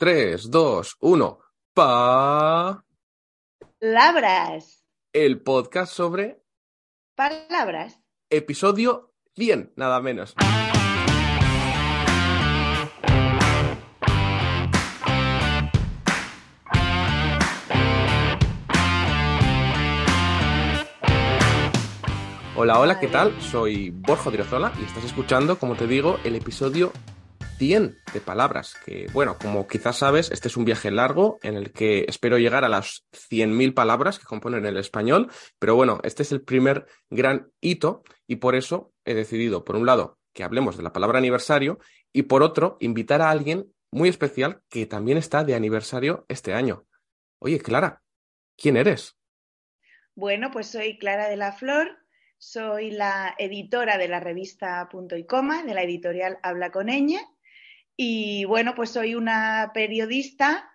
3, 2, 1. Pa. Labras. El podcast sobre Palabras. episodio 100, nada menos. Hola, hola, ¿qué tal? Soy Borja Dirazola y estás escuchando, como te digo, el episodio 100 de palabras. Que, bueno, como quizás sabes, este es un viaje largo en el que espero llegar a las 100.000 palabras que componen el español. Pero bueno, este es el primer gran hito y por eso he decidido, por un lado, que hablemos de la palabra aniversario y por otro, invitar a alguien muy especial que también está de aniversario este año. Oye, Clara, ¿quién eres? Bueno, pues soy Clara de la Flor, soy la editora de la revista Punto y Coma, de la editorial Habla con Ñ. Y bueno, pues soy una periodista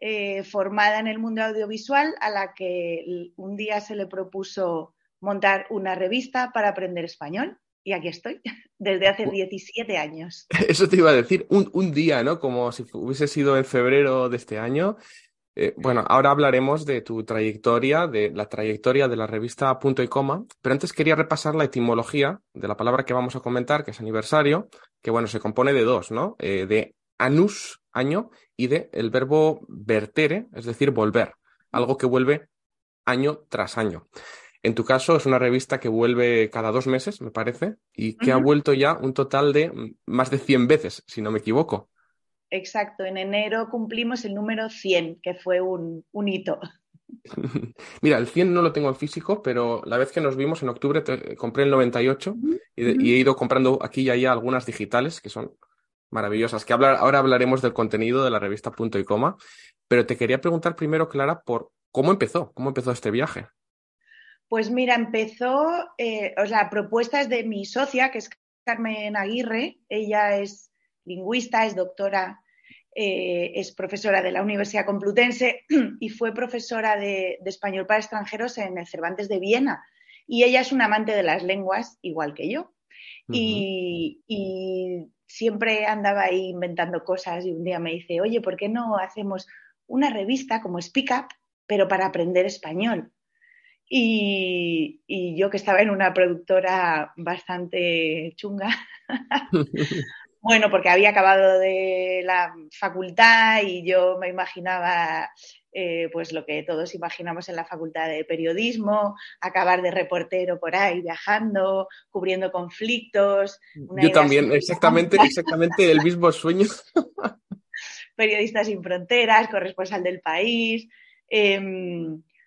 eh, formada en el mundo audiovisual a la que un día se le propuso montar una revista para aprender español. Y aquí estoy, desde hace 17 años. Eso te iba a decir, un, un día, ¿no? Como si hubiese sido en febrero de este año. Eh, bueno, ahora hablaremos de tu trayectoria, de la trayectoria de la revista Punto y Coma, pero antes quería repasar la etimología de la palabra que vamos a comentar, que es aniversario, que bueno, se compone de dos, ¿no? Eh, de anus, año, y de el verbo vertere, es decir, volver, algo que vuelve año tras año. En tu caso es una revista que vuelve cada dos meses, me parece, y que ha vuelto ya un total de mm, más de 100 veces, si no me equivoco. Exacto, en enero cumplimos el número 100, que fue un, un hito. Mira, el 100 no lo tengo en físico, pero la vez que nos vimos en octubre te- compré el 98 y, de- y he ido comprando aquí y allá algunas digitales que son maravillosas. Que hablar, ahora hablaremos del contenido de la revista Punto y Coma, pero te quería preguntar primero, Clara, por cómo empezó, cómo empezó este viaje. Pues mira, empezó, eh, o sea, propuestas de mi socia, que es Carmen Aguirre. Ella es lingüista, es doctora, eh, es profesora de la Universidad Complutense y fue profesora de, de español para extranjeros en el Cervantes de Viena. Y ella es una amante de las lenguas, igual que yo. Y, y siempre andaba ahí inventando cosas y un día me dice, oye, ¿por qué no hacemos una revista como Speak Up, pero para aprender español? Y, y yo que estaba en una productora bastante chunga, bueno, porque había acabado de la facultad y yo me imaginaba eh, pues lo que todos imaginamos en la facultad de periodismo, acabar de reportero por ahí viajando, cubriendo conflictos. Yo también, exactamente, exactamente el mismo sueño. Periodistas sin fronteras, corresponsal del país. Eh,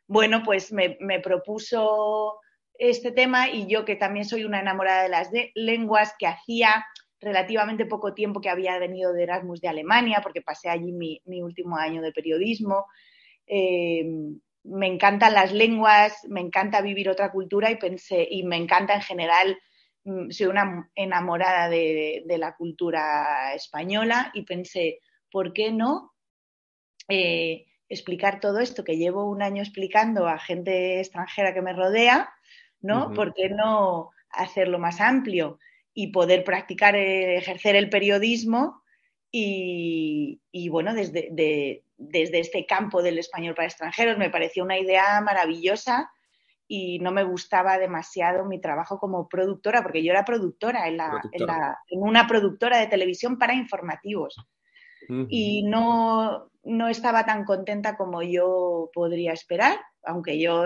bueno, pues me, me, propuso este tema y yo que también soy una enamorada de las de lenguas, que hacía relativamente poco tiempo que había venido de Erasmus de Alemania, porque pasé allí mi, mi último año de periodismo. Eh, me encantan las lenguas, me encanta vivir otra cultura y pensé, y me encanta en general, mm, soy una enamorada de, de la cultura española y pensé, ¿por qué no eh, explicar todo esto que llevo un año explicando a gente extranjera que me rodea? ¿No? Uh -huh. ¿Por qué no hacerlo más amplio y poder practicar, eh, ejercer el periodismo? Y, y bueno, desde, de, desde este campo del español para extranjeros me pareció una idea maravillosa y no me gustaba demasiado mi trabajo como productora, porque yo era productora en, la, productora. En, la, en una productora de televisión para informativos. Uh -huh. Y no, no estaba tan contenta como yo podría esperar, aunque yo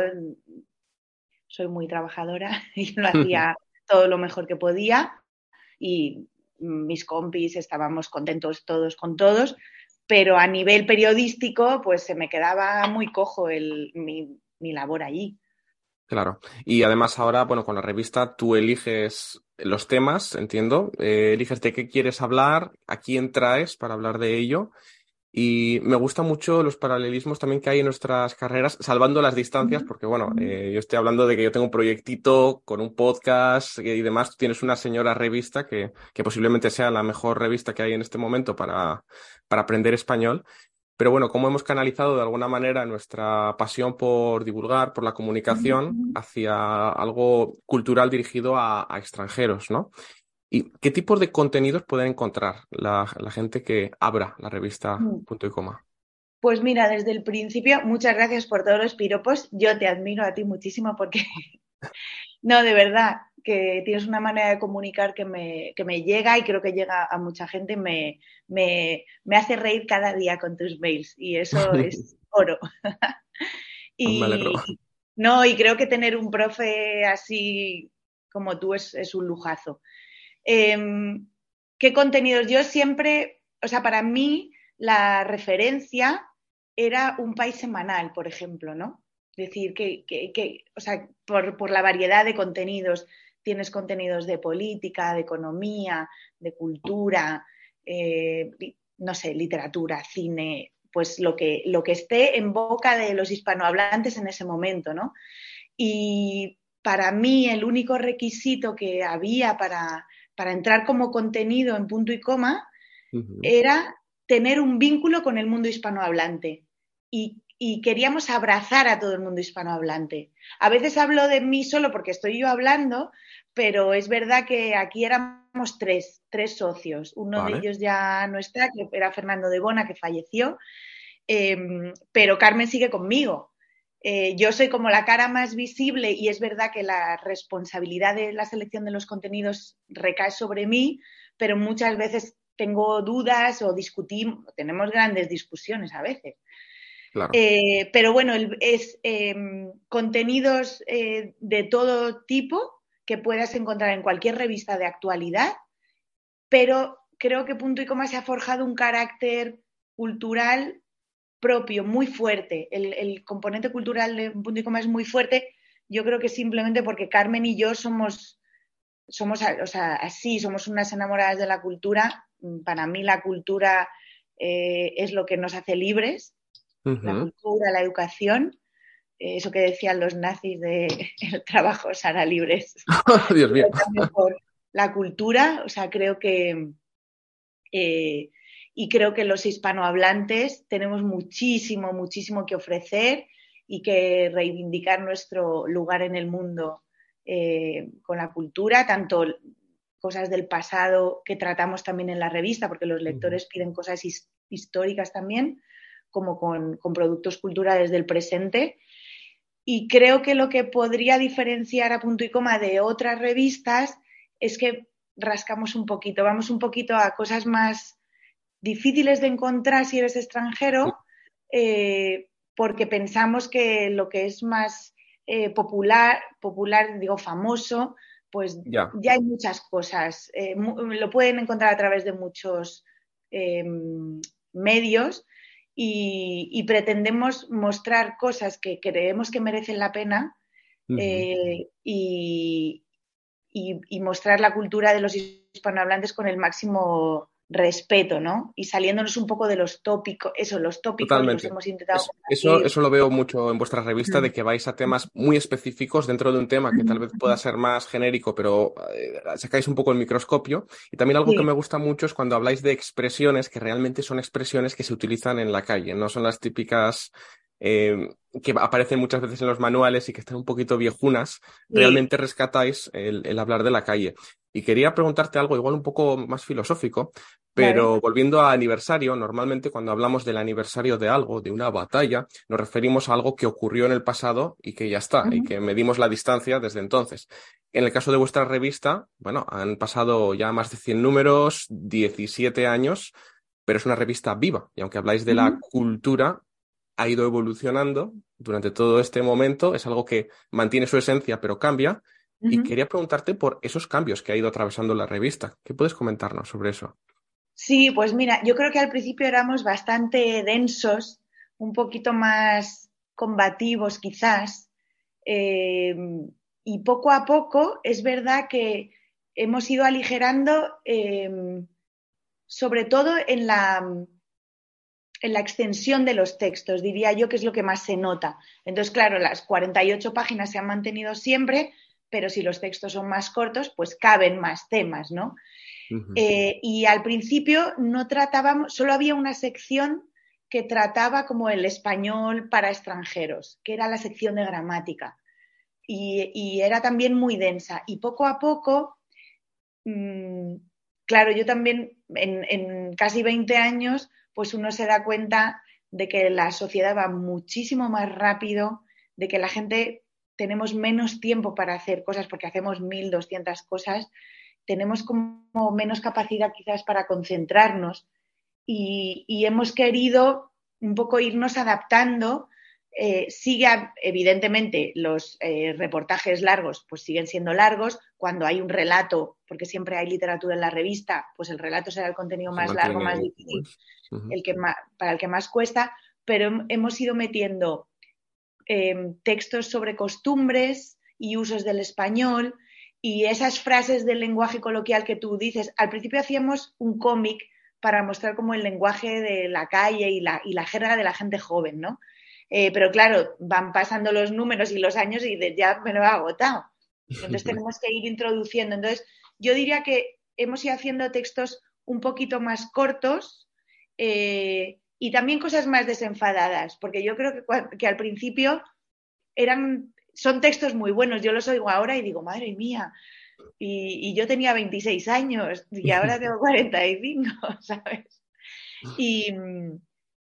soy muy trabajadora y lo hacía todo lo mejor que podía y mis compis estábamos contentos todos con todos, pero a nivel periodístico pues se me quedaba muy cojo el, mi, labor allí. Claro. Y además ahora, bueno, con la revista tú eliges los temas, entiendo, eh, eliges de qué quieres hablar, a quién traes para hablar de ello. Y me gustan mucho los paralelismos también que hay en nuestras carreras, salvando las distancias, porque bueno, eh, yo estoy hablando de que yo tengo un proyectito con un podcast y demás. Tú tienes una señora revista que, que posiblemente sea la mejor revista que hay en este momento para, para aprender español. Pero bueno, cómo hemos canalizado de alguna manera nuestra pasión por divulgar, por la comunicación, hacia algo cultural dirigido a, a extranjeros, ¿no? ¿Y qué tipos de contenidos pueden encontrar la, gente que abra la revista Mm. Punto y Coma? Pues mira, desde el principio, muchas gracias por todos los piropos. Yo te admiro a ti muchísimo porque, no, de verdad, que tienes una manera de comunicar que me, que me llega y creo que llega a mucha gente. Me, me, me hace reír cada día con tus mails y eso es oro. Alegro. y, no, y creo que tener un profe así como tú es, es un lujazo. Em, ¿Qué contenidos? Yo siempre, o sea, para mí la referencia era un país semanal, por ejemplo, ¿no? Es decir, que, o sea, por, por, la variedad de contenidos, tienes contenidos de política, de economía, de cultura, eh, no sé, literatura, cine, pues lo que, lo que esté en boca de los hispanohablantes en ese momento, ¿no? Y para mí el único requisito que había para, para entrar como contenido en punto y coma uh -huh. era tener un vínculo con el mundo hispanohablante. Y, y, queríamos abrazar a todo el mundo hispanohablante. A veces hablo de mí solo porque estoy yo hablando, pero es verdad que aquí éramos tres, tres socios. Uno vale. de ellos ya no está, que era Fernando de Bona, que falleció, eh, pero Carmen sigue conmigo. Eh, yo soy como la cara más visible y es verdad que la responsabilidad de la selección de los contenidos recae sobre mí, pero muchas veces tengo dudas o discutimos, tenemos grandes discusiones a veces. Claro. Eh, pero bueno, el, es eh, contenidos eh, de todo tipo que puedas encontrar en cualquier revista de actualidad, pero creo que Punto y Coma se ha forjado un carácter cultural propio, muy fuerte. El, el, componente cultural de Punto y Coma es muy fuerte. Yo creo que simplemente porque Carmen y yo somos, somos o sea, así, somos unas enamoradas de la cultura. Para mí la cultura eh, es lo que nos hace libres, uh -huh. la cultura, la educación. Eh, eso que decían los nazis de el trabajo os hará libres. Dios mío. Por la cultura, o sea, creo que eh, y creo que los hispanohablantes tenemos muchísimo, muchísimo que ofrecer y que reivindicar nuestro lugar en el mundo eh, con la cultura, tanto cosas del pasado que tratamos también en la revista, porque los lectores piden cosas his históricas también, como con, con, productos culturales del presente. Y creo que lo que podría diferenciar a punto y coma de otras revistas es que rascamos un poquito, vamos un poquito a cosas más difíciles de encontrar si eres extranjero, eh, porque pensamos que lo que es más eh, popular, popular, digo famoso, pues ya, ya hay muchas cosas. Eh, lo pueden encontrar a través de muchos medios y, y, pretendemos mostrar cosas que creemos que merecen la pena uh -huh. y, y, y mostrar la cultura de los hispanohablantes con el máximo respeto, ¿no? Y saliéndonos un poco de los tópicos, eso, los tópicos Totalmente. los hemos intentado. Eso, eso, eso, lo veo mucho en vuestra revista, de que vais a temas muy específicos dentro de un tema que tal vez pueda ser más genérico, pero eh, sacáis un poco el microscopio. Y también algo Sí. que me gusta mucho es cuando habláis de expresiones que realmente son expresiones que se utilizan en la calle, no son las típicas eh, que aparecen muchas veces en los manuales y que están un poquito viejunas, Sí. realmente rescatáis el, el hablar de la calle. Y quería preguntarte algo igual un poco más filosófico, pero volviendo a aniversario, normalmente cuando hablamos del aniversario de algo, de una batalla, nos referimos a algo que ocurrió en el pasado y que ya está, y que medimos la distancia desde entonces. En el caso de vuestra revista, bueno, han pasado ya más de 100 números, 17 años, pero es una revista viva, y aunque habláis de la cultura, ha ido evolucionando durante todo este momento, es algo que mantiene su esencia, pero cambia. Y quería preguntarte por esos cambios que ha ido atravesando la revista. ¿Qué puedes comentarnos sobre eso? Sí, pues mira, yo creo que al principio éramos bastante densos, un poquito más combativos quizás, eh, y poco a poco es verdad que hemos ido aligerando, eh, sobre todo en la, en la extensión de los textos, diría yo que es lo que más se nota. Entonces, claro, las 48 páginas se han mantenido siempre, pero si los textos son más cortos, pues caben más temas, ¿no? Eh, y al principio no tratábamos, solo había una sección que trataba como el español para extranjeros, que era la sección de gramática. Y, y era también muy densa. Y poco a poco mm, claro, yo también en, en, casi 20 años, pues uno se da cuenta de que la sociedad va muchísimo más rápido, de que la gente tenemos menos tiempo para hacer cosas porque hacemos 1.200 cosas, tenemos como menos capacidad quizás para concentrarnos y, y hemos querido un poco irnos adaptando. Eh, sigue, evidentemente, los eh, reportajes largos, pues siguen siendo largos. Cuando hay un relato, porque siempre hay literatura en la revista, pues el relato será el contenido más largo, más difícil, el que más, para el que más cuesta, pero hemos ido metiendo eh, textos sobre costumbres y usos del español y esas frases del lenguaje coloquial que tú dices. Al principio hacíamos un cómic para mostrar como el lenguaje de la calle y la, y la jerga de la gente joven, ¿no? Eh, pero claro, van pasando los números y los años y ya me lo he agotado. Entonces tenemos que ir introduciendo. Entonces, yo diría que hemos ido haciendo textos un poquito más cortos, eh, y también cosas más desenfadadas, porque yo creo que, que al principio eran, son textos muy buenos, yo los oigo ahora y digo, madre mía, y, y yo tenía 26 años y ahora tengo 45, ¿sabes? Y,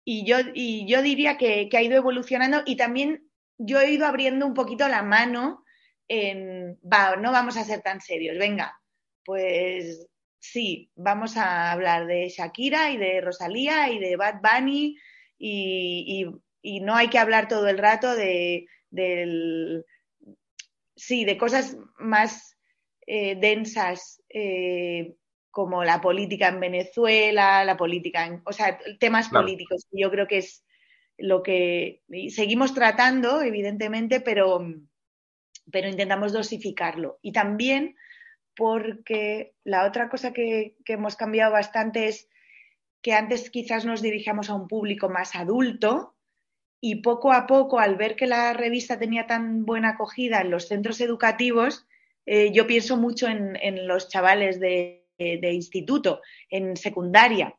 y, yo, y yo diría que, que, ha ido evolucionando y también yo he ido abriendo un poquito la mano en, va, no vamos a ser tan serios, venga, pues sí, vamos a hablar de Shakira y de Rosalía y de Bad Bunny y, y, no hay que hablar todo el rato de, del, sí, de cosas más eh, densas eh, como la política en Venezuela, la política, en, o sea, temas claro. políticos. Yo creo que es lo que seguimos tratando, evidentemente, pero, pero intentamos dosificarlo. Y también porque la otra cosa que, que, hemos cambiado bastante es que antes quizás nos dirigíamos a un público más adulto y poco a poco, al ver que la revista tenía tan buena acogida en los centros educativos, eh, yo pienso mucho en, en los chavales de, de, instituto, en secundaria,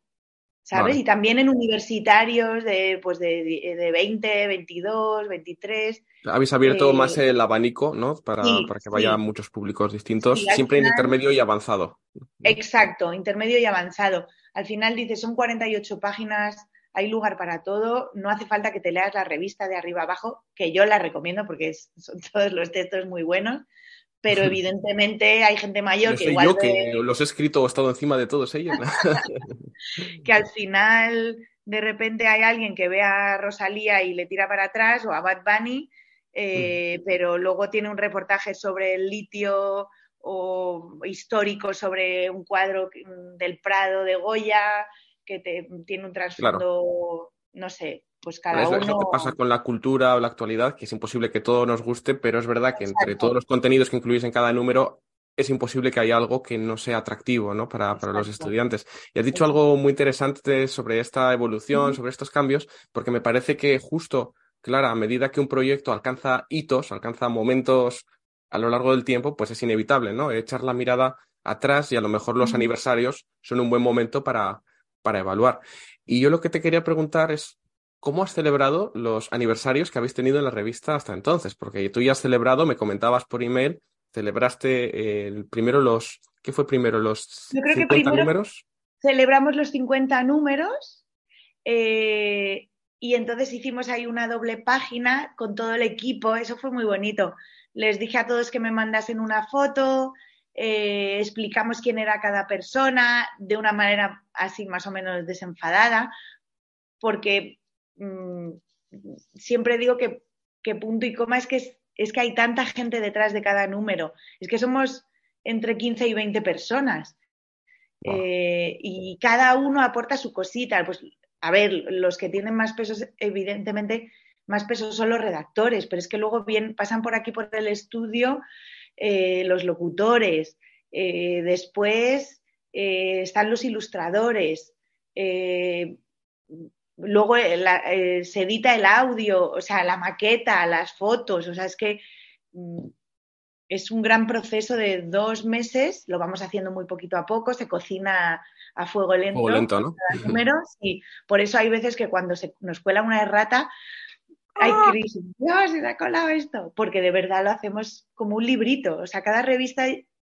¿sabes? Vale. Y también en universitarios de, pues de, de 20, 22, 23. Habéis abierto eh, más el abanico, ¿no? Para, sí, para que vayan sí. muchos públicos distintos, sí, siempre final, en intermedio y avanzado. Exacto, intermedio y avanzado. Al final dice, son 48 páginas, hay lugar para todo, no hace falta que te leas la revista de arriba abajo, que yo la recomiendo porque es, son todos los textos muy buenos, pero evidentemente hay gente mayor que igual... Yo que los he escrito o he estado encima de todos ellos. que al final de repente hay alguien que ve a Rosalía y le tira para atrás o a Bad Bunny, eh, mm. pero luego tiene un reportaje sobre el litio o histórico sobre un cuadro del Prado de Goya que te, tiene un trasfondo, claro. no sé, pues cada es, uno. Es lo que pasa con la cultura o la actualidad, que es imposible que todo nos guste, pero es verdad que Exacto. entre todos los contenidos que incluís en cada número, es imposible que haya algo que no sea atractivo ¿no? para, para los estudiantes. Y has dicho algo muy interesante sobre esta evolución, mm. sobre estos cambios, porque me parece que justo, Clara, a medida que un proyecto alcanza hitos, alcanza momentos a lo largo del tiempo, pues es inevitable, ¿no? Echar la mirada atrás y a lo mejor los mm. aniversarios son un buen momento para, para evaluar. Y yo lo que te quería preguntar es, ¿cómo has celebrado los aniversarios que habéis tenido en la revista hasta entonces? Porque tú ya has celebrado, me comentabas por email, celebraste el primero los, ¿qué fue primero? ¿Los yo creo 50 que números? Celebramos los 50 números eh, y entonces hicimos ahí una doble página con todo el equipo, eso fue muy bonito. Les dije a todos que me mandasen una foto, eh, explicamos quién era cada persona de una manera así más o menos desenfadada, porque mmm, siempre digo que, que, punto y coma es que, es, es, que hay tanta gente detrás de cada número, es que somos entre 15 y 20 personas wow. eh, y cada uno aporta su cosita. Pues, a ver, los que tienen más pesos, evidentemente, más pesos son los redactores, pero es que luego bien, pasan por aquí por el estudio eh, los locutores, eh, después están los ilustradores, luego la, se edita el audio, o sea, la maqueta, las fotos, o sea, es que mm, es un gran proceso de dos meses, lo vamos haciendo muy poquito a poco, se cocina a fuego lento, fuego lento ¿no? números, y por eso hay veces que cuando se nos cuela una errata, hay ¡Ah! crisis, Dios, se ha colado esto, porque de verdad lo hacemos como un librito, o sea, cada revista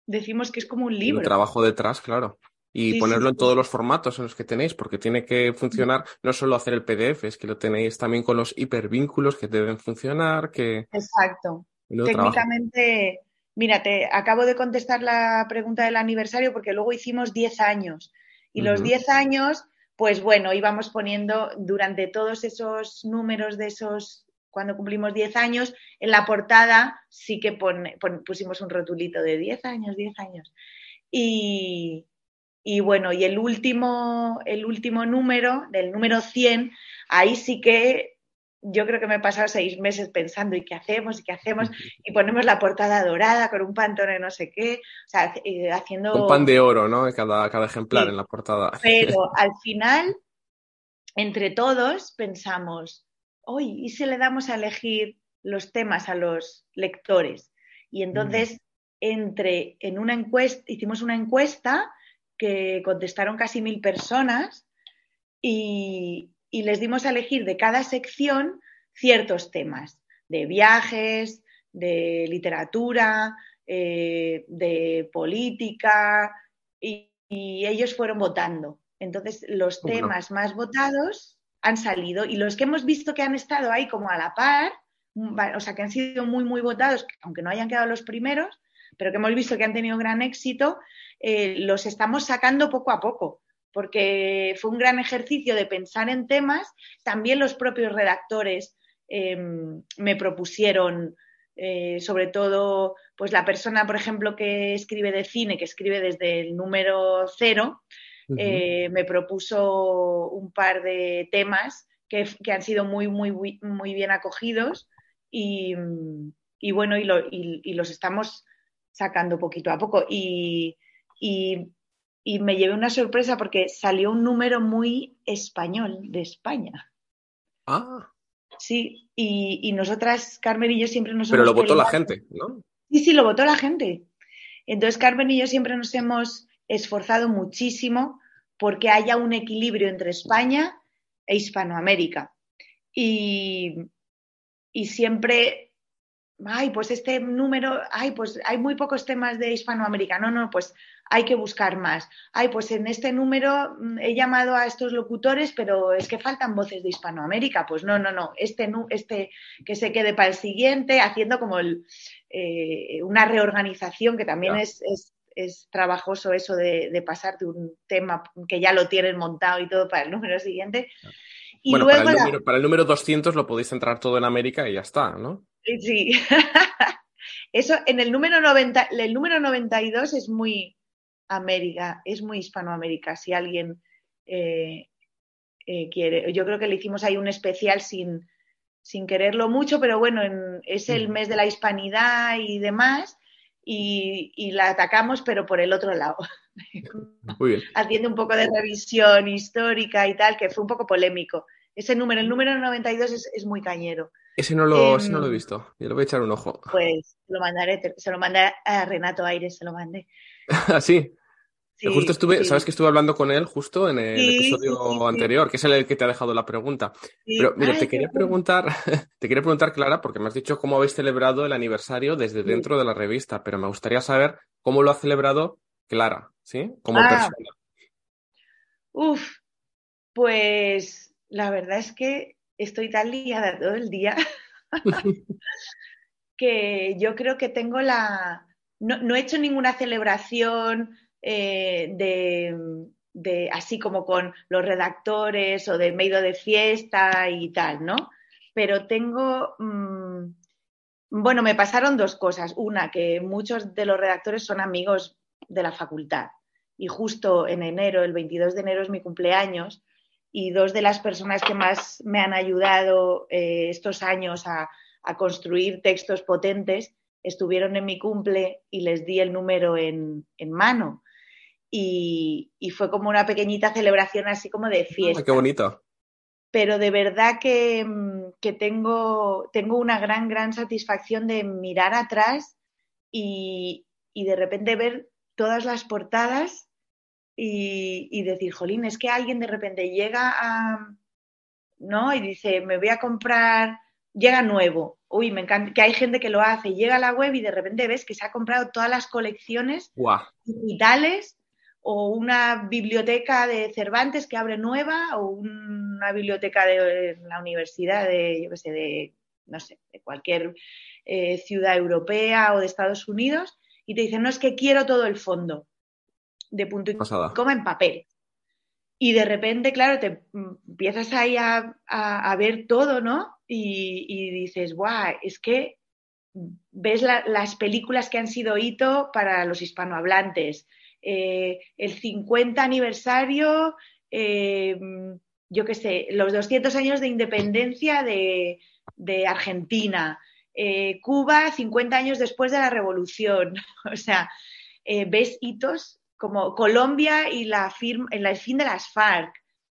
decimos que es como un libro. Un trabajo detrás, claro. Y ponerlo en todos los formatos en los que tenéis, porque tiene que funcionar no solo hacer el PDF, es que lo tenéis también con los hipervínculos que deben funcionar, que... Exacto. Técnicamente, mira, te acabo de contestar la pregunta del aniversario porque luego hicimos 10 años. Y los 10 años, pues bueno, íbamos poniendo durante todos esos números de esos cuando cumplimos 10 años, en la portada sí que pusimos un rotulito de 10 años, 10 años. Y, y bueno, y el último, el último número, del número 100, ahí sí que yo creo que me he pasado seis meses pensando, ¿y qué hacemos? ¿Y qué hacemos? Y ponemos la portada dorada con un pantone no sé qué, o sea, eh, haciendo... Un pan de oro, ¿no? Cada, cada ejemplar en la portada. Pero al final, entre todos, pensamos, hoy, ¿y si le damos a elegir los temas a los lectores? Y entonces, entre, en una encuesta, hicimos una encuesta que contestaron casi mil personas y, les dimos a elegir de cada sección ciertos temas, de viajes, de literatura, eh, de política, y, ellos fueron votando. Entonces, los temas más votados han salido y los que hemos visto que han estado ahí como a la par, o sea, que han sido muy, muy votados, aunque no hayan quedado los primeros, pero que hemos visto que han tenido gran éxito, eh, los estamos sacando poco a poco, porque fue un gran ejercicio de pensar en temas. También los propios redactores em, me propusieron, eh, sobre todo, pues la persona, por ejemplo, que escribe de cine, que escribe desde el número cero, eh, me propuso un par de temas que, han sido muy, muy, muy bien acogidos y, bueno, y los estamos sacando poquito a poco. Y, me llevé una sorpresa porque salió un número muy español de España. Ah. Sí, y, nosotras, Carmen y yo siempre nos Pero lo votó la gente, ¿no? Sí, sí, lo votó la gente. Entonces, Carmen y yo siempre nos hemos esforzado muchísimo porque haya un equilibrio entre España e Hispanoamérica. Y, y siempre ay, pues este número, ay, pues hay muy pocos temas de Hispanoamérica. No, no, pues hay que buscar más. Ay, pues en este número mm, he llamado a estos locutores, pero es que faltan voces de Hispanoamérica. Pues no, no, no, este, este que se quede para el siguiente, haciendo como eh, una reorganización que también es, trabajoso eso de, pasar de un tema que ya lo tienen montado y todo para el número siguiente. Y bueno, luego para, el número, para el número 200 lo podéis centrar todo en América y ya está, ¿no? Sí. Eso en el número 90, el número 92 es muy América, es muy Hispanoamérica. Si alguien eh, eh, quiere, yo creo que le hicimos ahí un especial sin, sin quererlo mucho, pero bueno, es el mes de la hispanidad y demás, y, y, la atacamos, pero por el otro lado. Muy bien. Haciendo un poco de revisión histórica y tal, que fue un poco polémico. Ese número, el número 92 es, es muy cañero. Ese no, lo, ese no lo he em, visto. Yo le voy a echar un ojo. Pues lo mandaré, se lo mandé a Renato Aires, se lo mandé. ¿Ah, sí? justo estuve, sabes que estuve hablando con él justo en el episodio anterior, que es el que te ha dejado la pregunta. Pero mira, te quería preguntar, te quería preguntar, Clara, porque me has dicho cómo habéis celebrado el aniversario desde dentro de la revista, pero me gustaría saber cómo lo ha celebrado Clara, ¿sí? Como ah. persona. Uf, pues la verdad es que estoy tan liada todo el día que yo creo que tengo la... No, he hecho ninguna celebración eh, de, así como con los redactores o de medio de fiesta y tal, ¿no? Pero tengo... Mm, bueno, me pasaron dos cosas. Una, que muchos de los redactores son amigos de la facultad. Y justo en enero, el 22 de enero es mi cumpleaños, y dos de las personas que más me han ayudado eh, estos años a, construir textos potentes estuvieron en mi cumple y les di el número en, mano. Y, fue como una pequeñita celebración así como de fiesta. ¡Qué bonito! Pero de verdad que, tengo, tengo, una gran, gran satisfacción de mirar atrás y, y de repente ver todas las portadas y, decir, jolín, es que alguien de repente llega a, ¿no? Y dice, me voy a comprar llega nuevo. Uy, me encanta que hay gente que lo hace. Llega a la web y de repente ves que se ha comprado todas las colecciones digitales o una biblioteca de Cervantes que abre nueva o una biblioteca de la universidad de, yo qué sé, de, no sé, de cualquier eh, ciudad europea o de Estados Unidos y te dicen, no, es que quiero todo el fondo de punto y coma en papel. Y de repente, claro, te empiezas ahí a, ver todo, ¿no? Y, dices, guau, es que ves las películas que han sido hito para los hispanohablantes. Eh, el 50 aniversario, eh, yo qué sé, los 200 años de independencia de, Argentina. Eh, Cuba, 50 años después de la revolución. O sea, ves hitos como Colombia y la firma, en el fin de las FARC,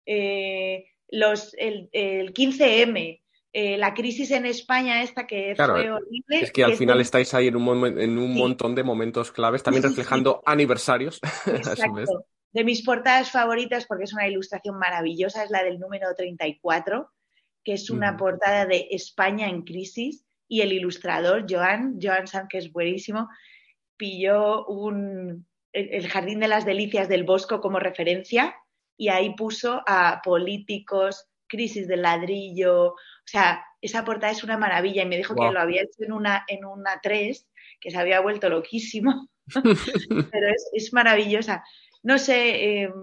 eh, los, el, 15M, eh, la crisis en España esta que fue horrible. Es que al final estáis ahí en un, en un montón de momentos claves, también reflejando aniversarios. Exacto. De mis portadas favoritas, porque es una ilustración maravillosa, es la del número 34, que es una portada de España en crisis, y el ilustrador, Joan, Joan San, que es buenísimo, pilló un, el Jardín de las Delicias del Bosco como referencia y ahí puso a políticos, crisis del ladrillo, o sea, esa portada es una maravilla. Y me dijo que lo había hecho en una, en una 3, que se había vuelto loquísimo, pero es, maravillosa. No sé, em,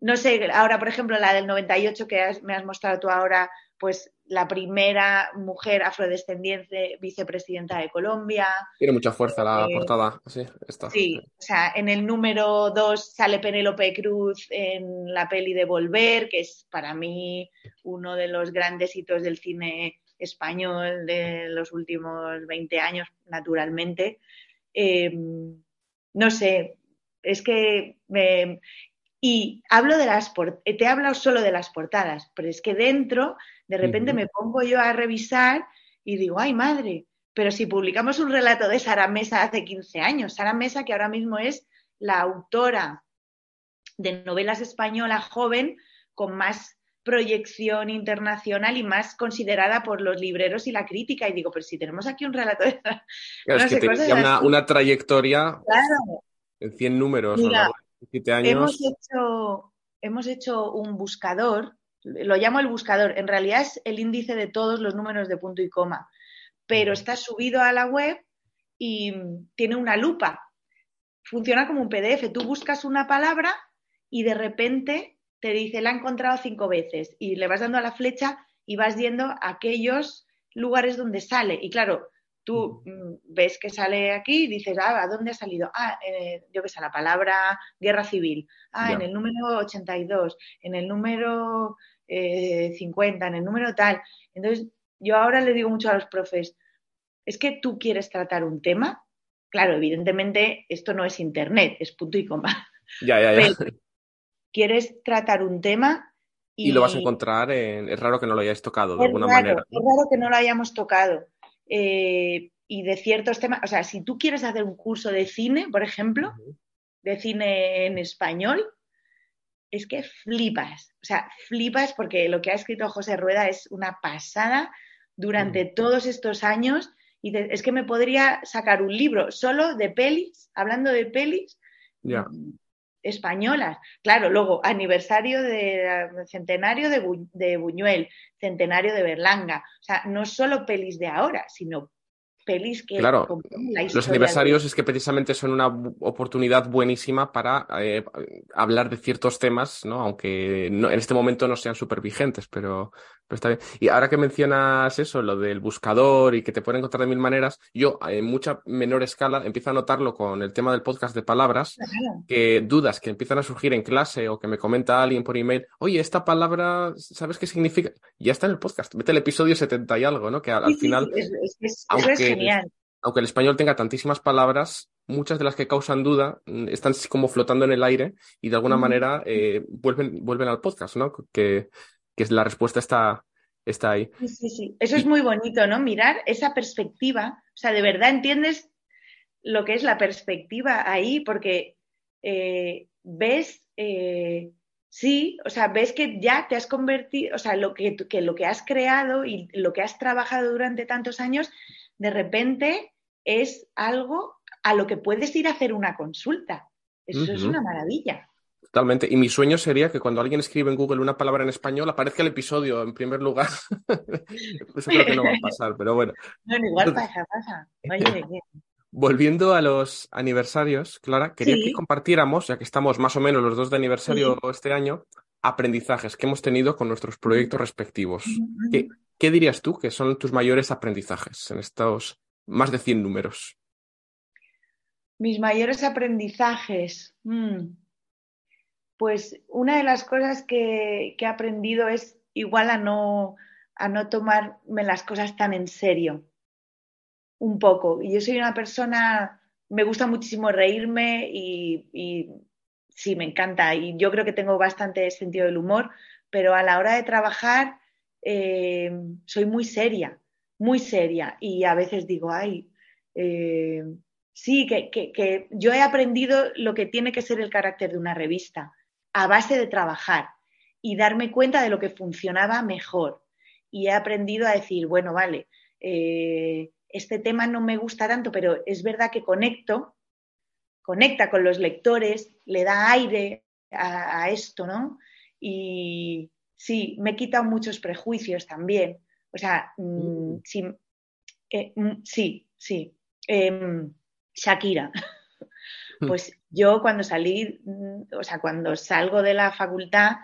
no sé, ahora por ejemplo la del 98 que me has mostrado tú ahora, pues la primera mujer afrodescendiente vicepresidenta de Colombia. Tiene mucha fuerza la eh, portada, sí, está. Sí, o sea, en el número 2 sale Penélope Cruz en la peli de Volver, que es para mí uno de los grandes hitos del cine español de los últimos 20 años, naturalmente. Em, no sé, es que me, y hablo de las te he hablado solo de las portadas, pero es que dentro de repente me pongo yo a revisar y digo, ay madre, pero si publicamos un relato de Sara Mesa hace 15 años, Sara Mesa que ahora mismo es la autora de novelas españolas joven con más proyección internacional y más considerada por los libreros y la crítica. Y digo, pero si tenemos aquí un relato de... Claro, es que una, una, trayectoria en 100 números. Hemos hecho, hemos hecho un buscador, lo llamo el buscador, en realidad es el índice de todos los números de punto y coma, pero está subido a la web y tiene una lupa. Funciona como un PDF. Tú buscas una palabra y de repente te dice, la he encontrado cinco veces y le vas dando a la flecha y vas viendo aquellos lugares donde sale. Y claro, Tú mm, ves que sale aquí y dices, ah, ¿a dónde ha salido? Ah, eh, yo qué sé, la palabra guerra civil. Ah, en el número 82, en el número 50, eh, en el número tal. Entonces, yo ahora le digo mucho a los profes, es que tú quieres tratar un tema. Claro, evidentemente esto no es internet, es punto y coma. Ya, ya, ya. quieres tratar un tema y, lo vas a encontrar, es raro que no lo hayáis tocado de alguna manera. Es raro que no lo hayamos tocado. Eh, y de ciertos temas. O sea, si tú quieres hacer un curso de cine, por ejemplo, de cine en español, es que flipas. O sea, flipas porque lo que ha escrito José Rueda es una pasada durante todos estos años. Y es que me podría sacar un libro solo de pelis, hablando de pelis españolas. Claro, luego aniversario de centenario de, Buñuel, centenario de Berlanga. O sea, no solo pelis de ahora, sino pelis que... Claro, los aniversarios es que precisamente son una oportunidad buenísima para eh, hablar de ciertos temas, ¿no? Aunque en este momento no sean súper vigentes, pero, está bien. Y ahora que mencionas eso, lo del buscador y que te pueden encontrar de mil maneras, yo en mucha menor escala empiezo a notarlo con el tema del podcast de palabras, que dudas que empiezan a surgir en clase o que me comenta alguien por email, oye, esta palabra, ¿sabes qué significa? Ya está en el podcast, vete al episodio 70 y algo, ¿no? Que al, final... aunque, aunque el español tenga tantísimas palabras, muchas de las que causan duda mm, están como flotando en el aire y de alguna manera eh, vuelven, vuelven al podcast, ¿no? Que, que la respuesta está, está ahí. Sí, sí, sí. Eso es muy bonito, ¿no? Mirar esa perspectiva. O sea, de verdad entiendes lo que es la perspectiva ahí, porque eh, ves, eh, Sí, o sea, ves que ya te has convertido, o sea, lo que, que lo que has creado y lo que has trabajado durante tantos años, de repente es algo a lo que puedes ir a hacer una consulta. Eso es una maravilla. Totalmente. Y mi sueño sería que cuando alguien escribe en Google una palabra en español aparezca el episodio en primer lugar. Eso creo que no va a pasar, pero bueno. Bueno, igual pasa, pasa. Oye, Volviendo a los aniversarios, Clara, quería que compartiéramos, ya que estamos más o menos los dos de aniversario este año, aprendizajes que hemos tenido con nuestros proyectos respectivos. ¿Qué, dirías tú que son tus mayores aprendizajes en estos más de 100 números? Mis mayores aprendizajes. Mm. Pues una de las cosas que, que, he aprendido es igual a no, a no tomarme las cosas tan en serio un poco. Y yo soy una persona, me gusta muchísimo reírme y, sí, me encanta. Y yo creo que tengo bastante sentido del humor, pero a la hora de trabajar eh, soy muy seria, muy seria. Y a veces digo, ay, eh, sí, que, que, yo he aprendido lo que tiene que ser el carácter de una revista a base de trabajar y darme cuenta de lo que funcionaba mejor. Y he aprendido a decir, bueno, vale, eh, este tema no me gusta tanto, pero es verdad que conecto, conecta con los lectores, le da aire a, esto, ¿no? Y sí, me he quitado muchos prejuicios también. O sea, mm, mm. Eh, mm, sí, sí, em, Shakira. Pues yo cuando salí, o sea, cuando salgo de la facultad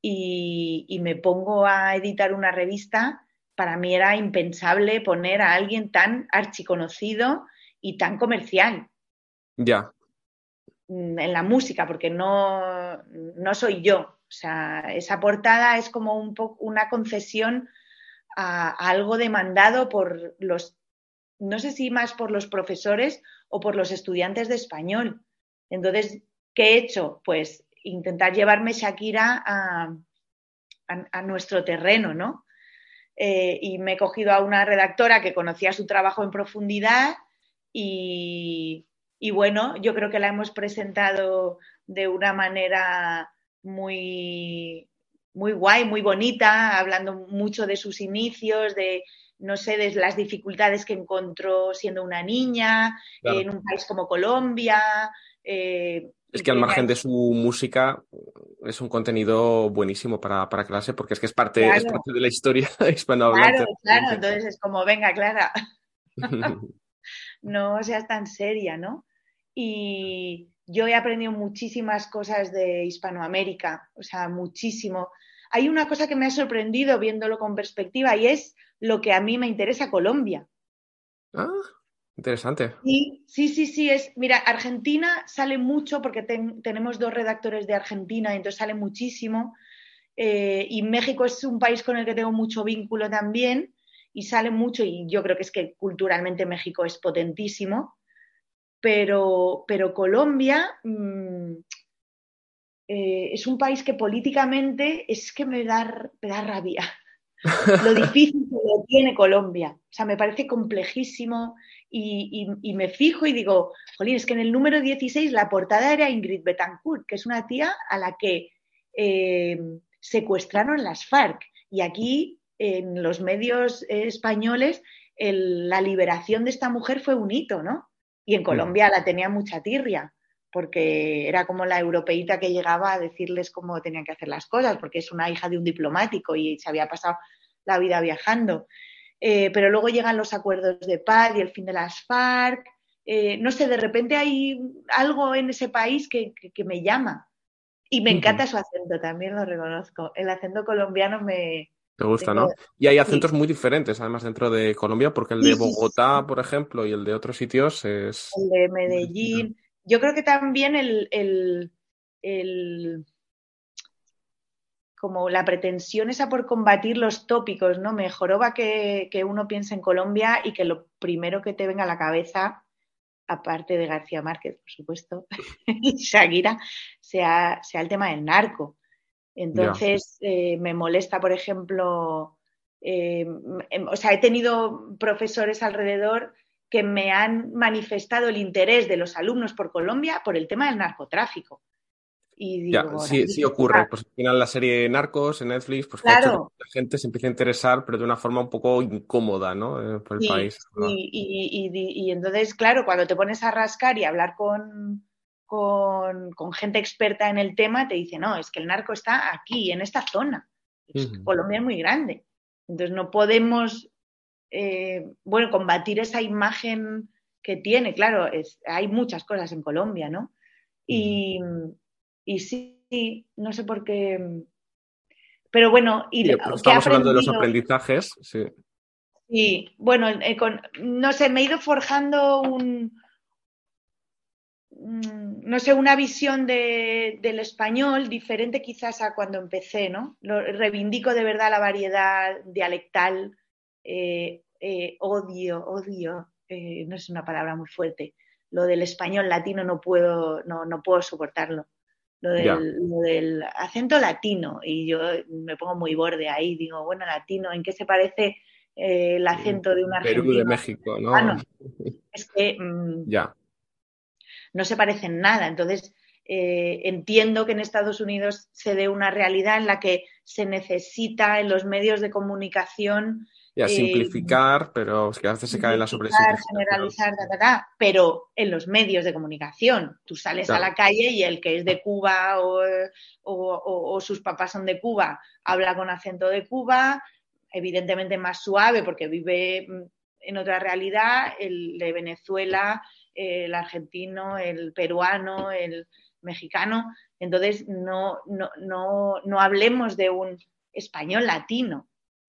y me pongo a editar una revista, para mí era impensable poner a alguien tan archiconocido y tan comercial. Ya. En la música, porque no, no soy yo. O sea, esa portada es como un una concesión a, algo demandado por los, no sé si más por los profesores o por los estudiantes de español. Entonces, ¿qué he hecho? Pues intentar llevarme Shakira a, nuestro terreno, ¿no? Eh, y me he cogido a una redactora que conocía su trabajo en profundidad y, bueno, yo creo que la hemos presentado de una manera muy, muy guay, muy bonita, hablando mucho de sus inicios, de, no sé, de las dificultades que encontró siendo una niña en un país como Colombia. Eh, es que al margen de su música, es un contenido buenísimo para, clase porque es que es parte, de la historia hispanohablante. Claro, claro, entonces es como, venga, Clara, no seas tan seria, ¿no? Y yo he aprendido muchísimas cosas de Hispanoamérica, o sea, muchísimo. Hay una cosa que me ha sorprendido viéndolo con perspectiva y es lo que a mí me interesa Colombia. Ah, Interesante. Sí, sí, sí, sí. Es, mira, Argentina sale mucho porque tenemos dos redactores de Argentina y entonces sale muchísimo. Eh, y México es un país con el que tengo mucho vínculo también y sale mucho y yo creo que es que culturalmente México es potentísimo. Pero, pero Colombia mm, eh, es un país que políticamente es que me da, me da rabia lo difícil que lo tiene Colombia. O sea, me parece complejísimo y, me fijo y digo, jolín, es que en el número 16 la portada era Ingrid Betancourt, que es una tía a la que eh, secuestraron las FARC. Y aquí, en los medios españoles, la liberación de esta mujer fue un hito, ¿no? Y en Colombia la tenía mucha tirria, porque era como la europeíta que llegaba a decirles cómo tenían que hacer las cosas, porque es una hija de un diplomático y se había pasado la vida viajando. Eh, pero luego llegan los acuerdos de paz y el fin de las FARC. Eh, no sé, de repente hay algo en ese país que, me llama. Y me encanta su acento, también lo reconozco. El acento colombiano me... Te gusta, ¿no? Y hay acentos muy diferentes, además, dentro de Colombia, porque el de Bogotá, por ejemplo, y el de otros sitios es... El de Medellín. Yo creo que también el, el como la pretensión esa por combatir los tópicos, ¿no? Me joroba que, uno piense en Colombia y que lo primero que te venga a la cabeza, aparte de García Márquez, por supuesto, y Shakira, sea, sea el tema del narco. Entonces, eh, me molesta, por ejemplo, eh, em, o sea, he tenido profesores alrededor que me han manifestado el interés de los alumnos por Colombia por el tema del narcotráfico. Y ya, sí, sí ocurre. Pues al final la serie Narcos en Netflix, pues claro. la gente se empieza a interesar, pero de una forma un poco incómoda, ¿no? Eh, por el país. Y, y, y, y, entonces, claro, cuando te pones a rascar y hablar con, con, con, gente experta en el tema, te dice, no, es que el narco está aquí, en esta zona. Colombia es muy grande. Entonces no podemos, eh, bueno, combatir esa imagen que tiene. Claro, es, hay muchas cosas en Colombia, ¿no? Y, y sí, no sé por qué. Pero bueno, y estamos hablando de los aprendizajes, sí. Sí, bueno, eh, con, no sé, me he ido forjando un, no sé, una visión de, del español diferente quizás a cuando empecé, ¿no? Lo, reivindico de verdad la variedad dialectal, eh, eh, odio, odio, eh, no es una palabra muy fuerte. Lo del español latino no puedo, no, no puedo soportarlo lo del, acento latino y yo me pongo muy borde ahí, digo, bueno, latino, ¿en qué se parece el acento de un argentino? Perú de México, ¿no? es que mm, ya. No se parecen nada, entonces eh, entiendo que en Estados Unidos se dé una realidad en la que se necesita en los medios de comunicación y a simplificar, pero es que a veces se cae en la generalizar, pero en los medios de comunicación, tú sales a la calle y el que es de Cuba o, sus papás son de Cuba habla con acento de Cuba, evidentemente más suave porque vive mm, en otra realidad, el de Venezuela, el argentino, el peruano, el mexicano. Entonces, no, no, no, no hablemos de un español latino,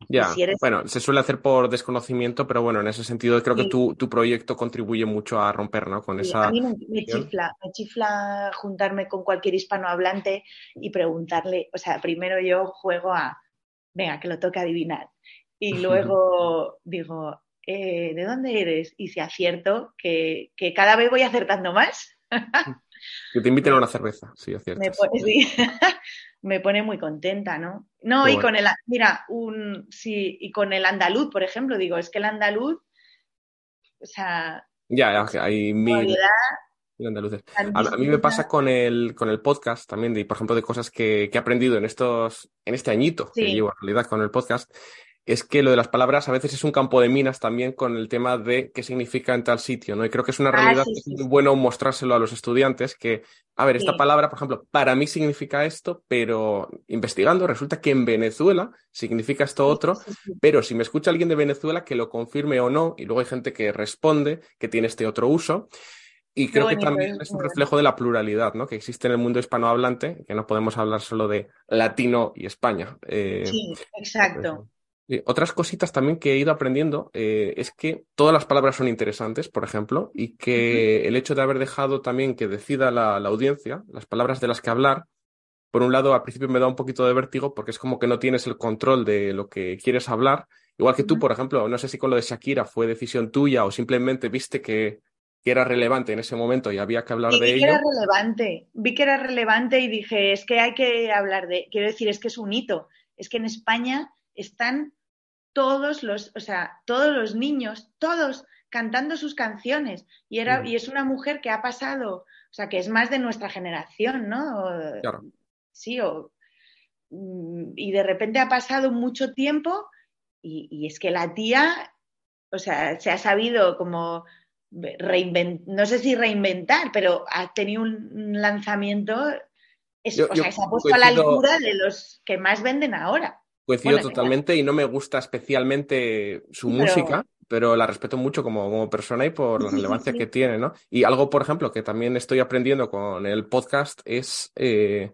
ya, bueno, se suele hacer por desconocimiento, pero bueno, en ese sentido creo que tu, tu, proyecto contribuye mucho a romper, ¿no? Con esa... A mí me, chifla, me chifla juntarme con cualquier hispanohablante y preguntarle, o sea, primero yo juego a, venga, que lo toque adivinar. Y luego digo, eh, ¿de dónde eres? Y si acierto, que, que cada vez voy acertando más. que te inviten a una cerveza, sí, acierto. Me sí. me pone muy contenta, ¿no? No, y con el, mira, un, sí, y con el andaluz, por ejemplo, digo, es que el andaluz, o sea... Ya, hay mil... Andaluces. A, mí me pasa con el, con el podcast también, de, por ejemplo, de cosas que, que he aprendido en estos, en este añito que llevo en realidad con el podcast, es que lo de las palabras a veces es un campo de minas también con el tema de qué significa en tal sitio, ¿no? Y creo que es una ah, realidad que es bueno mostrárselo a los estudiantes que, a ver, esta palabra, por ejemplo, para mí significa esto, pero investigando resulta que en Venezuela significa esto otro, pero si me escucha alguien de Venezuela que lo confirme o no, y luego hay gente que responde que tiene este otro uso. Y creo que también es un reflejo de la pluralidad ¿no? que existe en el mundo hispanohablante, que no podemos hablar solo de latino y España. Eh, sí, exacto. Otras cositas también que he ido aprendiendo eh, es que todas las palabras son interesantes, por ejemplo, y que el hecho de haber dejado también que decida la, audiencia las palabras de las que hablar, por un lado, al principio me da un poquito de vértigo porque es como que no tienes el control de lo que quieres hablar. Igual que tú, por ejemplo, no sé si con lo de Shakira fue decisión tuya o simplemente viste que, era relevante en ese momento y había que hablar de ello. Vi que era relevante, vi que era relevante y dije, es que hay que hablar de, quiero decir, es que es un hito, es que en España están todos los, o sea, todos los niños, todos cantando sus canciones. Y, era, y es una mujer que ha pasado, o sea, que es más de nuestra generación, ¿no? Claro. Sí, o, mm, y de repente ha pasado mucho tiempo y, es que la tía, o sea, se ha sabido como reinventar, no sé si reinventar, pero ha tenido un lanzamiento, o sea, se ha puesto a la altura de los que más venden ahora. Coincido totalmente y no me gusta especialmente su música, pero la respeto mucho como, como persona y por la relevancia que tiene, ¿no? Y algo, por ejemplo, que también estoy aprendiendo con el podcast es eh,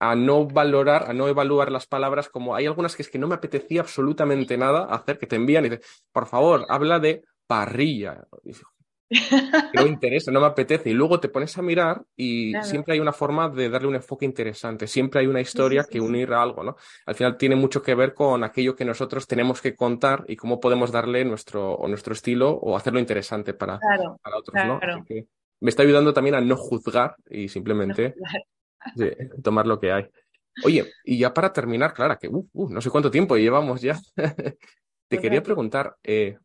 a no valorar, a no evaluar las palabras como hay algunas que es que no me apetecía absolutamente nada hacer, que te envían y dicen, por favor, habla de parrilla no me interesa, no me apetece. Y luego te pones a mirar y siempre hay una forma de darle un enfoque interesante, siempre hay una historia que unir a algo, ¿no? Al final tiene mucho que ver con aquello que nosotros tenemos que contar y cómo podemos darle nuestro, o nuestro estilo o hacerlo interesante para, para otros, ¿no? me está ayudando también a no juzgar y simplemente tomar lo que hay. Oye, y ya para terminar, Clara, que uh, uh, no sé cuánto tiempo llevamos ya, te quería preguntar, eh,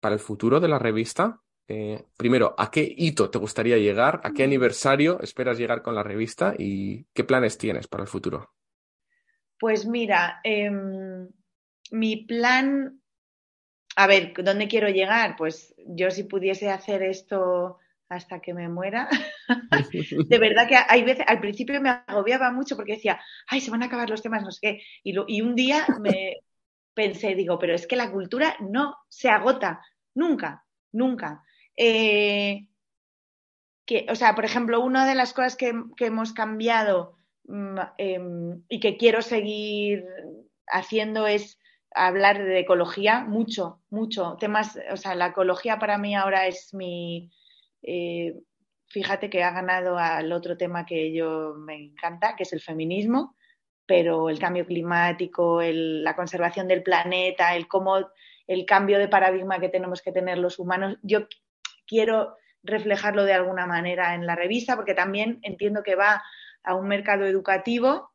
para el futuro de la revista, eh, primero, ¿a qué hito te gustaría llegar? ¿A qué mm. aniversario esperas llegar con la revista? ¿Y qué planes tienes para el futuro? Pues mira, em, mi plan, a ver, ¿dónde quiero llegar? Pues yo si pudiese hacer esto hasta que me muera. de verdad que hay veces, al principio me agobiaba mucho porque decía, ay, se van a acabar los temas, no sé qué. Y, y un día me pensé, digo, pero es que la cultura no se agota, nunca, nunca. Eh, que, o sea, por ejemplo, una de las cosas que, hemos cambiado mm, em, y que quiero seguir haciendo es hablar de ecología mucho, mucho. Temas, o sea, la ecología para mí ahora es mi. Eh, fíjate que ha ganado al otro tema que yo me encanta, que es el feminismo, pero el cambio climático, la conservación del planeta, el cómo el cambio de paradigma que tenemos que tener los humanos. Yo quiero reflejarlo de alguna manera en la revista, porque también entiendo que va a un mercado educativo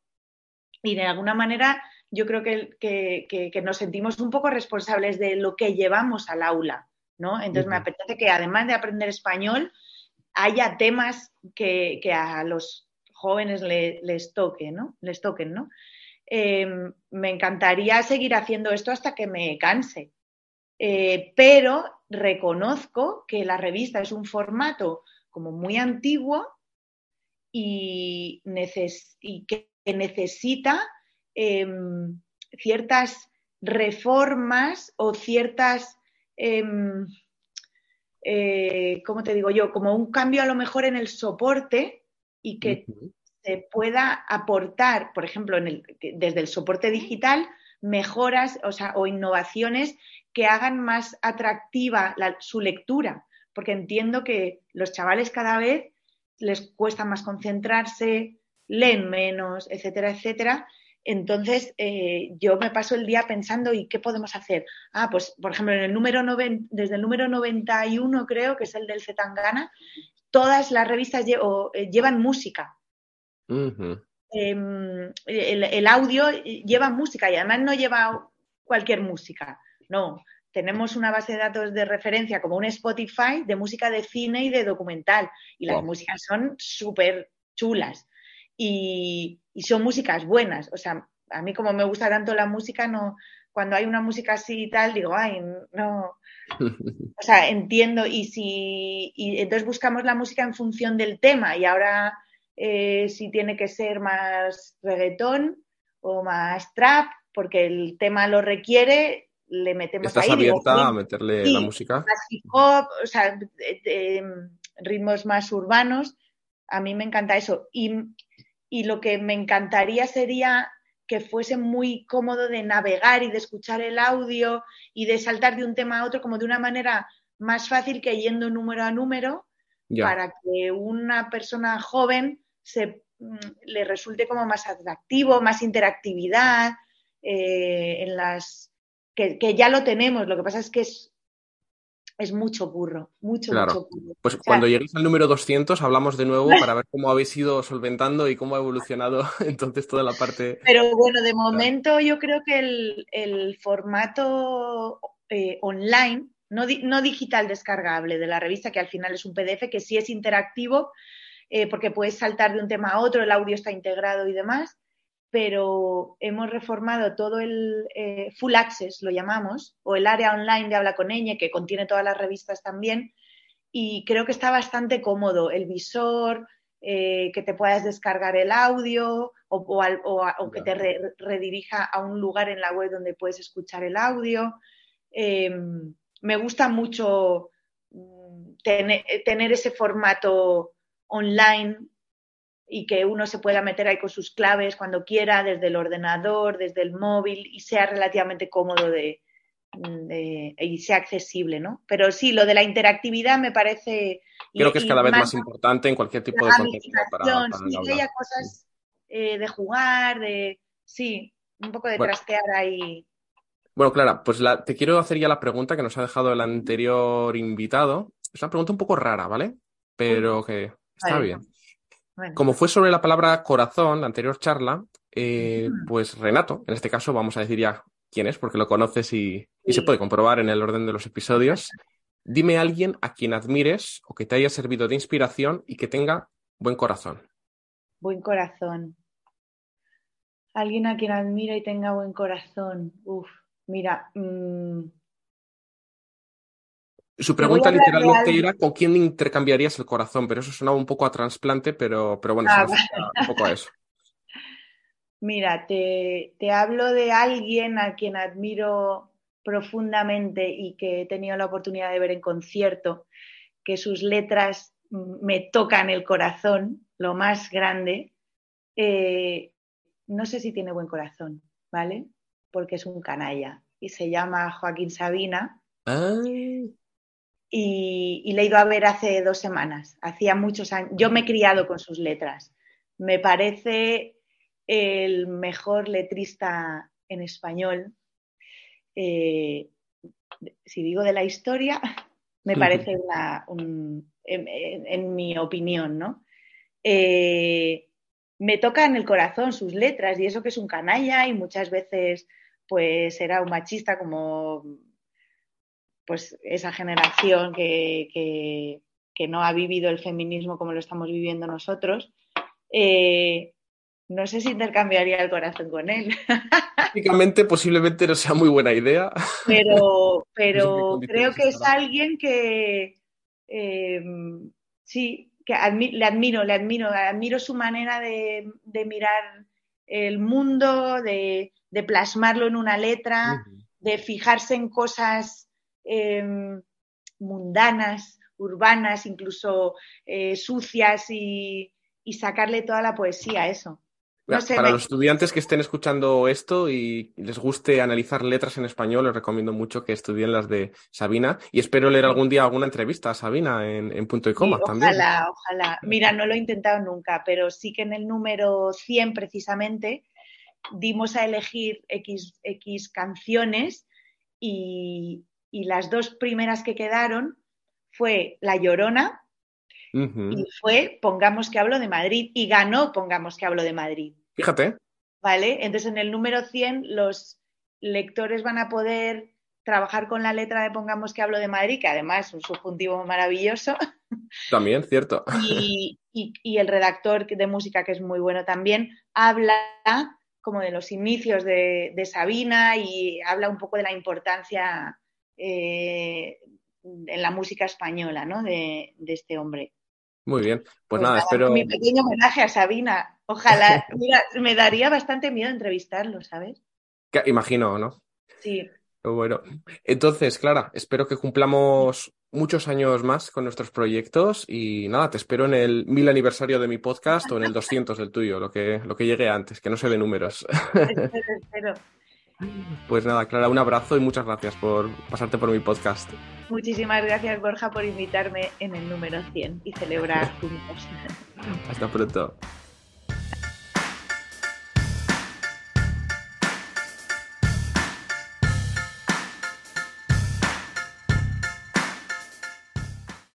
y de alguna manera yo creo que, nos sentimos un poco responsables de lo que llevamos al aula, ¿no? Entonces me apetece que además de aprender español, haya temas que, a los jóvenes les toquen, ¿no? Les toquen, ¿no? Em, me encantaría seguir haciendo esto hasta que me canse, eh, pero reconozco que la revista es un formato como muy antiguo y, que necesita em, ciertas reformas o ciertas, em, eh, ¿cómo te digo yo? Como un cambio a lo mejor en el soporte y que se pueda aportar, por ejemplo, desde el soporte digital, mejoras o innovaciones que hagan más atractiva su lectura, porque entiendo que los chavales cada vez les cuesta más concentrarse, leen menos, etcétera, etcétera. Entonces, eh, yo me paso el día pensando, ¿y qué podemos hacer? Ah, pues, por ejemplo, en el número desde el número 91, creo, que es el del Zetangana, todas las revistas eh, llevan música. Em, el, audio lleva música y además no lleva cualquier música. No, tenemos una base de datos de referencia como un Spotify de música de cine y de documental. Y las músicas son súper chulas. Y, son músicas buenas. O sea, a mí como me gusta tanto la música, no, cuando hay una música así y tal, digo, ay, no. O sea, entiendo. Y si y entonces buscamos la música en función del tema. Y ahora eh, si tiene que ser más reggaetón o más trap, porque el tema lo requiere, le metemos ¿Estás abierta a meterle la música? hip hop, o sea, ritmos más urbanos. A mí me encanta eso. Y, y, lo que me encantaría sería que fuese muy cómodo de navegar y de escuchar el audio y de saltar de un tema a otro como de una manera más fácil que yendo número a número para que una persona joven se, mm, le resulte como más atractivo, más interactividad eh, en las que, ya lo tenemos, lo que pasa es que es, es mucho burro, mucho, mucho burro. Pues cuando lleguéis al número 200 hablamos de nuevo para ver cómo habéis ido solventando y cómo ha evolucionado entonces toda la parte... Pero bueno, de momento yo creo que el, formato eh, online, no, no, digital descargable de la revista, que al final es un PDF que sí es interactivo, eh, porque puedes saltar de un tema a otro, el audio está integrado y demás, pero hemos reformado todo el eh, Full Access, lo llamamos, o el área online de Habla con Eñe, que contiene todas las revistas también, y creo que está bastante cómodo el visor, eh, que te puedas descargar el audio o, que te redirija a un lugar en la web donde puedes escuchar el audio. Em, me gusta mucho mm, tener ese formato online y que uno se pueda meter ahí con sus claves cuando quiera, desde el ordenador, desde el móvil y sea relativamente cómodo de, y sea accesible, ¿no? Pero sí, lo de la interactividad me parece... Creo que es cada vez más, importante en cualquier tipo de contenido para, sí, que haya cosas eh, de jugar, de... Sí, un poco de trastear ahí. Bueno, Clara, pues te quiero hacer ya la pregunta que nos ha dejado el anterior invitado. Es una pregunta un poco rara, ¿vale? Pero que está bien. Como fue sobre la palabra corazón, la anterior charla, eh, pues Renato, en este caso vamos a decir ya quién es, porque lo conoces y, se puede comprobar en el orden de los episodios. Dime a alguien a quien admires o que te haya servido de inspiración y que tenga buen corazón. Buen corazón. Alguien a quien admira y tenga buen corazón. Uf, mira. Mm, Su pregunta literalmente era con quién intercambiarías el corazón, pero eso sonaba un poco a trasplante, pero, pero bueno, Ah, un poco a eso. Mira, te, te hablo de alguien a quien admiro profundamente y que he tenido la oportunidad de ver en concierto, que sus letras me tocan el corazón, lo más grande. Eh, no sé si tiene buen corazón, ¿vale? Porque es un canalla y se llama Joaquín Sabina. Ah, y, y, le he ido a ver hace dos semanas. Hacía muchos años. Yo me he criado con sus letras. Me parece el mejor letrista en español. Eh, si digo de la historia, me parece una, un, en, en, en, mi opinión, ¿no? Eh, me toca en el corazón sus letras y eso que es un canalla y muchas veces pues era un machista como pues esa generación que, que, que, no ha vivido el feminismo como lo estamos viviendo nosotros, eh, no sé si intercambiaría el corazón con él. Técnicamente, posiblemente no sea muy buena idea. Pero, pero no creo que es alguien que eh, sí, que admi le admiro, le admiro, admiro su manera de, de mirar el mundo, de, de, plasmarlo en una letra, uh -huh. de fijarse en cosas eh, mundanas, urbanas, incluso eh, sucias y, y, sacarle toda la poesía a eso. No sé, Para me... los estudiantes que estén escuchando esto y les guste analizar letras en español, les recomiendo mucho que estudien las de Sabina y espero leer algún día alguna entrevista a Sabina en, en punto y coma sí, también. Ojalá, ojalá. Mira, no lo he intentado nunca, pero sí que en el número 100 precisamente dimos a elegir X, X canciones y, y las dos primeras que quedaron fue La Llorona uh -huh. y fue Pongamos que hablo de Madrid y ganó Pongamos que hablo de Madrid. Fíjate. ¿Vale? Entonces en el número 100 los lectores van a poder trabajar con la letra de Pongamos que hablo de Madrid, que además es un subjuntivo maravilloso. También, cierto. Y, y, y el redactor de música, que es muy bueno también, habla como de los inicios de, de Sabina y habla un poco de la importancia eh, en la música española, ¿no? De, de este hombre. Muy bien, pues, pues nada, nada, espero. Mi pequeño homenaje a Sabina. Ojalá, mira, me daría bastante miedo entrevistarlo, ¿sabes? Imagino, ¿no? Sí. Bueno, entonces, Clara, espero que cumplamos muchos años más con nuestros proyectos y nada, te espero en el mil aniversario de mi podcast o en el 200 del tuyo, lo que, lo que llegue antes, que no se de números. Espero, espero. Pues nada, Clara, un abrazo y muchas gracias por pasarte por mi podcast. Muchísimas gracias, Borja, por invitarme en el número 100 y celebrar juntos. Hasta pronto.